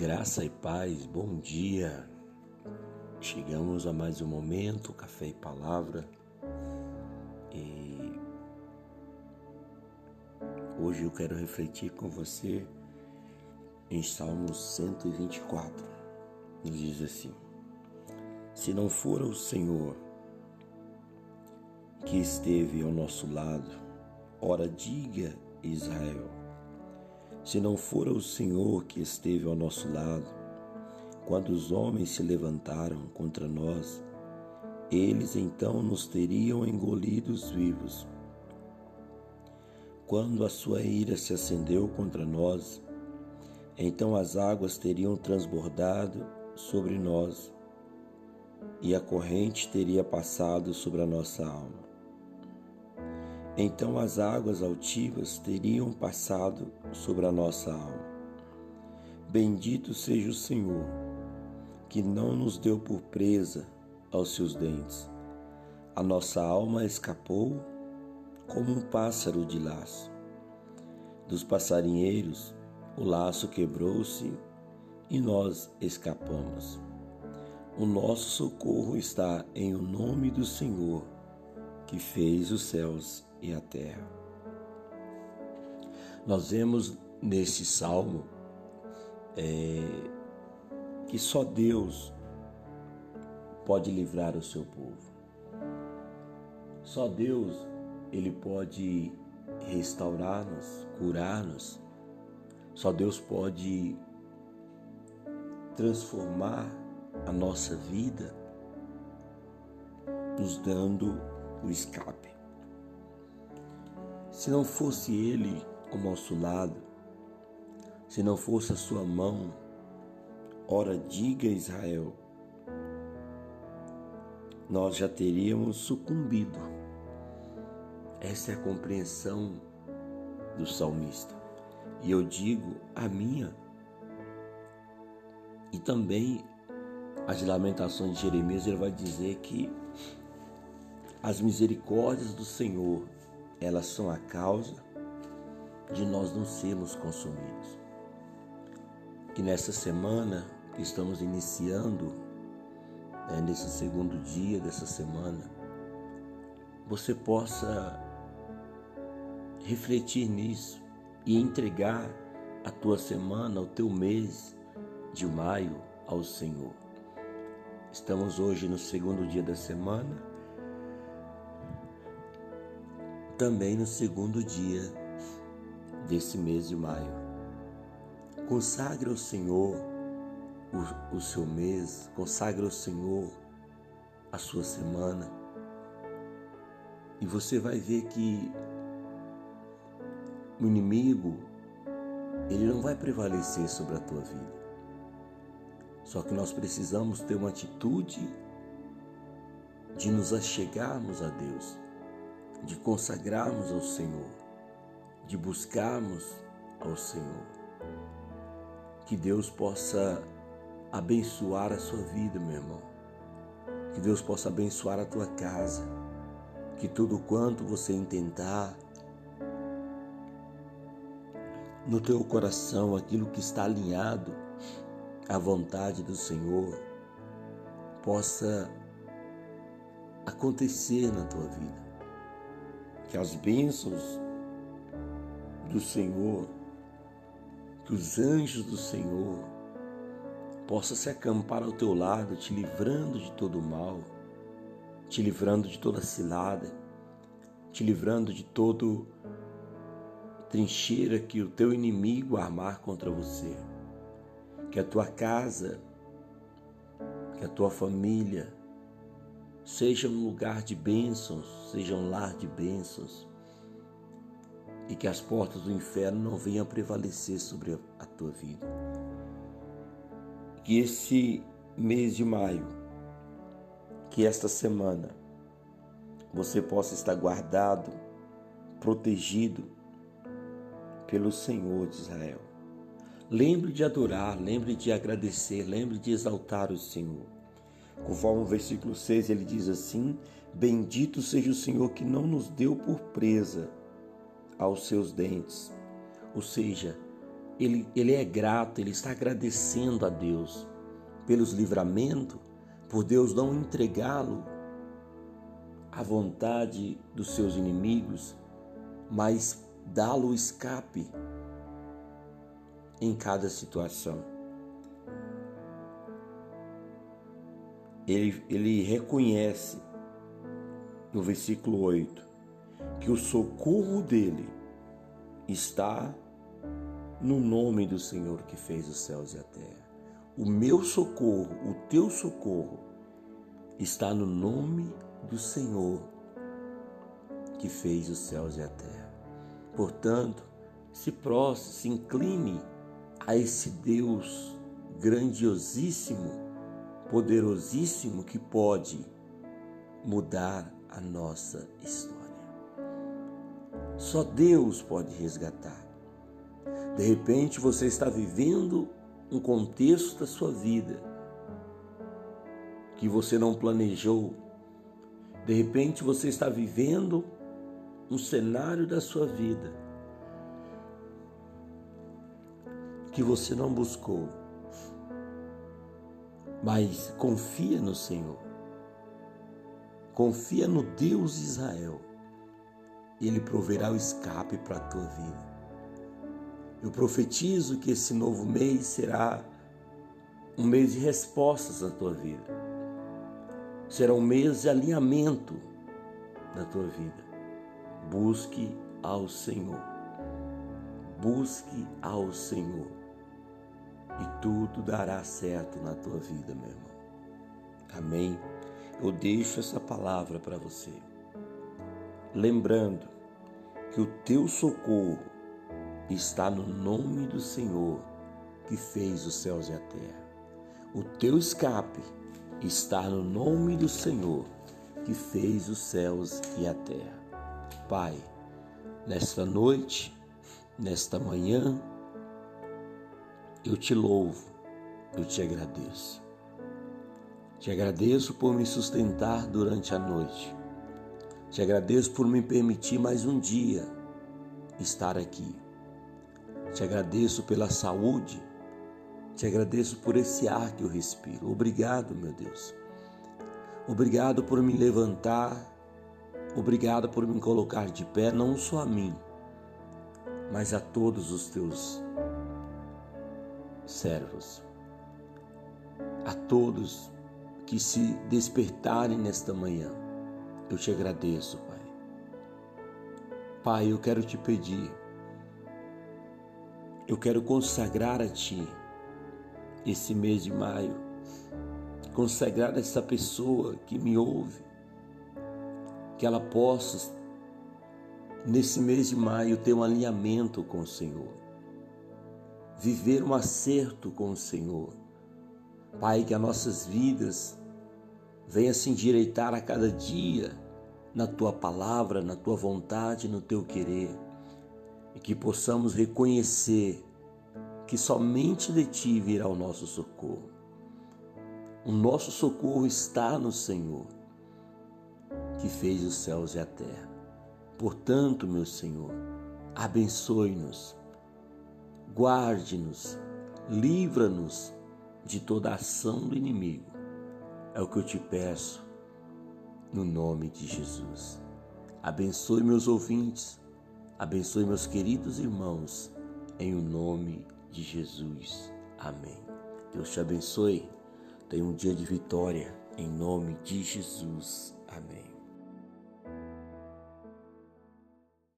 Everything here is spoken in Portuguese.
Graça e paz, bom dia. Chegamos a mais um momento, café e palavra. E hoje eu quero refletir com você em Salmo 124. Ele diz assim: Se não for o Senhor que esteve ao nosso lado, ora diga Israel se não fora o Senhor que esteve ao nosso lado, quando os homens se levantaram contra nós, eles então nos teriam engolidos vivos. Quando a sua ira se acendeu contra nós, então as águas teriam transbordado sobre nós e a corrente teria passado sobre a nossa alma. Então as águas altivas teriam passado sobre a nossa alma. Bendito seja o Senhor, que não nos deu por presa aos seus dentes. A nossa alma escapou como um pássaro de laço. Dos passarinheiros, o laço quebrou-se e nós escapamos. O nosso socorro está em o nome do Senhor, que fez os céus e a terra. Nós vemos nesse salmo é, que só Deus pode livrar o seu povo. Só Deus ele pode restaurar-nos, curar-nos. Só Deus pode transformar a nossa vida, nos dando o escape. Se não fosse Ele ao nosso lado, se não fosse a sua mão, ora diga Israel, nós já teríamos sucumbido. Essa é a compreensão do salmista. E eu digo a minha. E também as lamentações de Jeremias, ele vai dizer que as misericórdias do Senhor elas são a causa de nós não sermos consumidos. Que nessa semana que estamos iniciando, né, nesse segundo dia dessa semana, você possa refletir nisso e entregar a tua semana, o teu mês de maio ao Senhor. Estamos hoje no segundo dia da semana também no segundo dia desse mês de maio. Consagre ao Senhor o, o seu mês, consagre ao Senhor a sua semana. E você vai ver que o inimigo, ele não vai prevalecer sobre a tua vida. Só que nós precisamos ter uma atitude de nos achegarmos a Deus de consagrarmos ao Senhor, de buscarmos ao Senhor. Que Deus possa abençoar a sua vida, meu irmão. Que Deus possa abençoar a tua casa. Que tudo quanto você intentar no teu coração, aquilo que está alinhado à vontade do Senhor, possa acontecer na tua vida que as bênçãos do Senhor, que os anjos do Senhor possam se acampar ao teu lado, te livrando de todo mal, te livrando de toda cilada, te livrando de todo trincheira que o teu inimigo armar contra você. Que a tua casa, que a tua família, seja um lugar de bênçãos, seja um lar de bênçãos, e que as portas do inferno não venham prevalecer sobre a tua vida. Que esse mês de maio, que esta semana, você possa estar guardado, protegido pelo Senhor de Israel. Lembre de adorar, lembre de agradecer, lembre de exaltar o Senhor. Conforme o versículo 6, ele diz assim: Bendito seja o Senhor que não nos deu por presa aos seus dentes. Ou seja, ele, ele é grato, ele está agradecendo a Deus pelos livramentos, por Deus não entregá-lo à vontade dos seus inimigos, mas dá-lo escape em cada situação. Ele, ele reconhece no versículo 8 que o socorro dele está no nome do Senhor que fez os céus e a terra. O meu socorro, o teu socorro, está no nome do Senhor que fez os céus e a terra. Portanto, se prostre, se incline a esse Deus grandiosíssimo, poderosíssimo que pode mudar a nossa história. Só Deus pode resgatar. De repente você está vivendo um contexto da sua vida que você não planejou. De repente você está vivendo um cenário da sua vida que você não buscou. Mas confia no Senhor. Confia no Deus de Israel. Ele proverá o escape para a tua vida. Eu profetizo que esse novo mês será um mês de respostas na tua vida. Será um mês de alinhamento na tua vida. Busque ao Senhor. Busque ao Senhor. E tudo dará certo na tua vida, meu irmão. Amém. Eu deixo essa palavra para você. Lembrando que o teu socorro está no nome do Senhor que fez os céus e a terra. O teu escape está no nome do Senhor que fez os céus e a terra. Pai, nesta noite, nesta manhã, eu te louvo, eu te agradeço. Te agradeço por me sustentar durante a noite. Te agradeço por me permitir mais um dia estar aqui. Te agradeço pela saúde. Te agradeço por esse ar que eu respiro. Obrigado, meu Deus. Obrigado por me levantar. Obrigado por me colocar de pé, não só a mim, mas a todos os teus servos. A todos que se despertarem nesta manhã. Eu te agradeço, Pai. Pai, eu quero te pedir eu quero consagrar a Ti esse mês de maio, consagrar essa pessoa que me ouve, que ela possa, nesse mês de maio, ter um alinhamento com o Senhor, viver um acerto com o Senhor. Pai, que as nossas vidas venham se endireitar a cada dia na Tua palavra, na Tua vontade, no Teu querer e que possamos reconhecer que somente de Ti virá o nosso socorro. O nosso socorro está no Senhor, que fez os céus e a terra. Portanto, meu Senhor, abençoe-nos, guarde-nos, livra-nos de toda ação do inimigo. É o que eu te peço, no nome de Jesus. Abençoe meus ouvintes, Abençoe meus queridos irmãos, em o nome de Jesus. Amém. Deus te abençoe. Tenha um dia de vitória, em nome de Jesus. Amém.